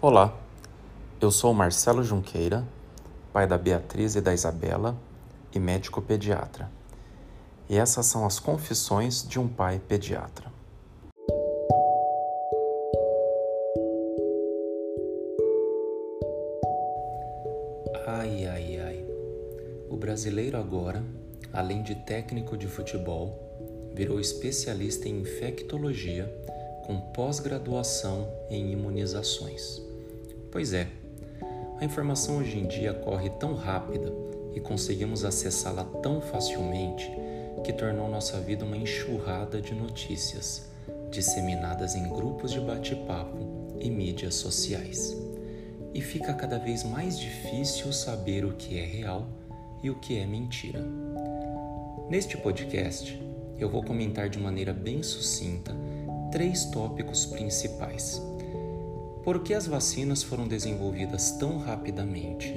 Olá, eu sou Marcelo Junqueira, pai da Beatriz e da Isabela e médico pediatra. E essas são as confissões de um pai pediatra. Ai, ai, ai. O brasileiro agora, além de técnico de futebol, virou especialista em infectologia com pós-graduação em imunizações. Pois é, a informação hoje em dia corre tão rápida e conseguimos acessá-la tão facilmente que tornou nossa vida uma enxurrada de notícias disseminadas em grupos de bate-papo e mídias sociais. E fica cada vez mais difícil saber o que é real e o que é mentira. Neste podcast, eu vou comentar de maneira bem sucinta três tópicos principais. Por que as vacinas foram desenvolvidas tão rapidamente?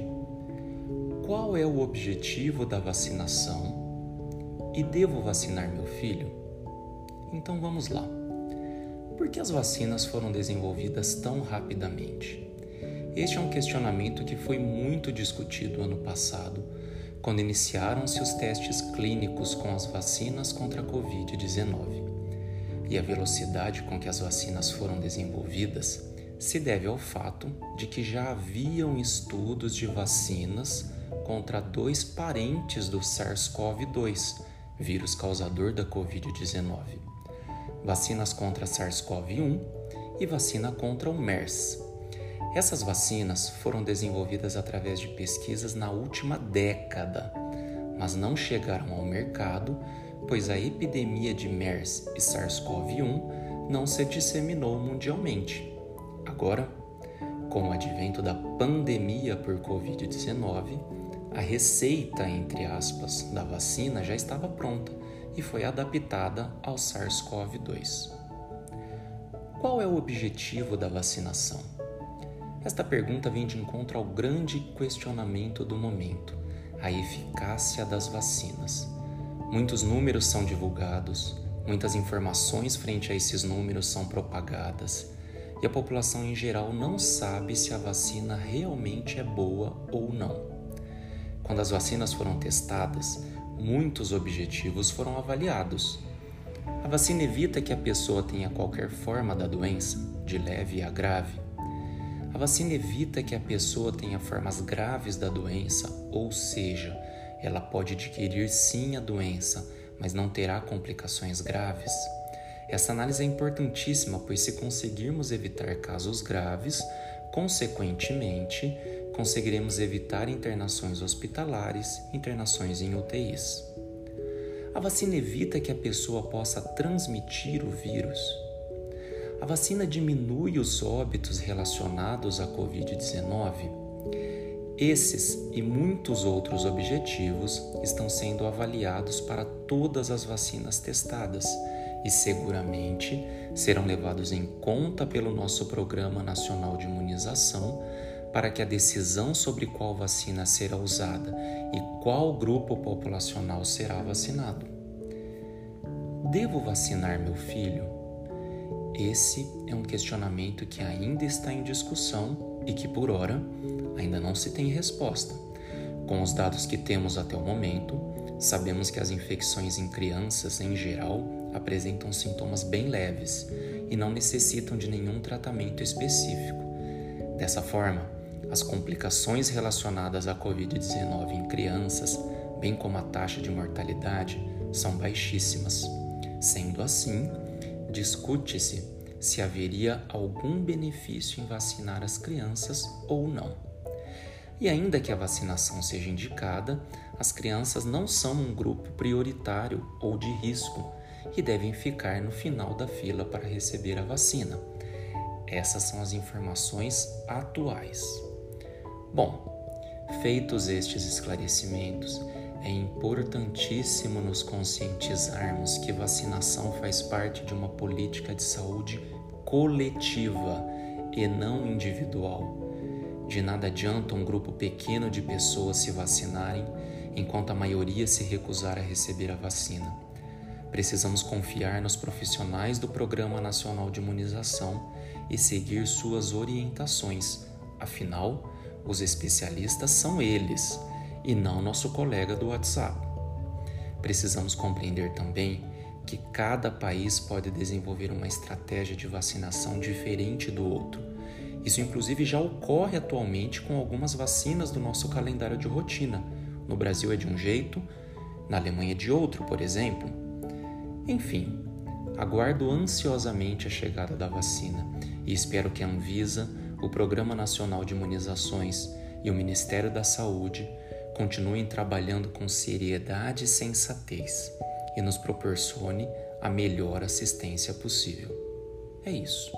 Qual é o objetivo da vacinação? E devo vacinar meu filho? Então vamos lá. Por que as vacinas foram desenvolvidas tão rapidamente? Este é um questionamento que foi muito discutido ano passado quando iniciaram-se os testes clínicos com as vacinas contra a Covid-19. E a velocidade com que as vacinas foram desenvolvidas se deve ao fato de que já haviam estudos de vacinas contra dois parentes do SARS-CoV-2, vírus causador da Covid-19. Vacinas contra SARS-CoV-1 e vacina contra o MERS, essas vacinas foram desenvolvidas através de pesquisas na última década, mas não chegaram ao mercado, pois a epidemia de MERS e SARS-CoV-1 não se disseminou mundialmente. Agora, com o advento da pandemia por Covid-19, a receita, entre aspas, da vacina já estava pronta e foi adaptada ao SARS-CoV-2. Qual é o objetivo da vacinação? Esta pergunta vem de encontro ao grande questionamento do momento, a eficácia das vacinas. Muitos números são divulgados, muitas informações frente a esses números são propagadas e a população em geral não sabe se a vacina realmente é boa ou não. Quando as vacinas foram testadas, muitos objetivos foram avaliados. A vacina evita que a pessoa tenha qualquer forma da doença, de leve a grave. A vacina evita que a pessoa tenha formas graves da doença, ou seja, ela pode adquirir sim a doença, mas não terá complicações graves. Essa análise é importantíssima, pois se conseguirmos evitar casos graves, consequentemente, conseguiremos evitar internações hospitalares, internações em UTIs. A vacina evita que a pessoa possa transmitir o vírus. A vacina diminui os óbitos relacionados à Covid-19? Esses e muitos outros objetivos estão sendo avaliados para todas as vacinas testadas e seguramente serão levados em conta pelo nosso Programa Nacional de Imunização para que a decisão sobre qual vacina será usada e qual grupo populacional será vacinado. Devo vacinar meu filho? Esse é um questionamento que ainda está em discussão e que, por hora, ainda não se tem resposta. Com os dados que temos até o momento, sabemos que as infecções em crianças, em geral, apresentam sintomas bem leves e não necessitam de nenhum tratamento específico. Dessa forma, as complicações relacionadas à Covid-19 em crianças, bem como a taxa de mortalidade, são baixíssimas. Sendo assim, discute-se se haveria algum benefício em vacinar as crianças ou não. E ainda que a vacinação seja indicada, as crianças não são um grupo prioritário ou de risco e devem ficar no final da fila para receber a vacina. Essas são as informações atuais. Bom, feitos estes esclarecimentos, é importantíssimo nos conscientizarmos que vacinação faz parte de uma política de saúde coletiva e não individual. De nada adianta um grupo pequeno de pessoas se vacinarem enquanto a maioria se recusar a receber a vacina. Precisamos confiar nos profissionais do Programa Nacional de Imunização e seguir suas orientações. Afinal, os especialistas são eles e não nosso colega do WhatsApp. Precisamos compreender também que cada país pode desenvolver uma estratégia de vacinação diferente do outro. Isso, inclusive, já ocorre atualmente com algumas vacinas do nosso calendário de rotina. No Brasil é de um jeito, na Alemanha é de outro, por exemplo. Enfim, aguardo ansiosamente a chegada da vacina e espero que a Anvisa, o Programa Nacional de Imunizações e o Ministério da Saúde continuem trabalhando com seriedade e sensatez e nos proporcione a melhor assistência possível. É isso.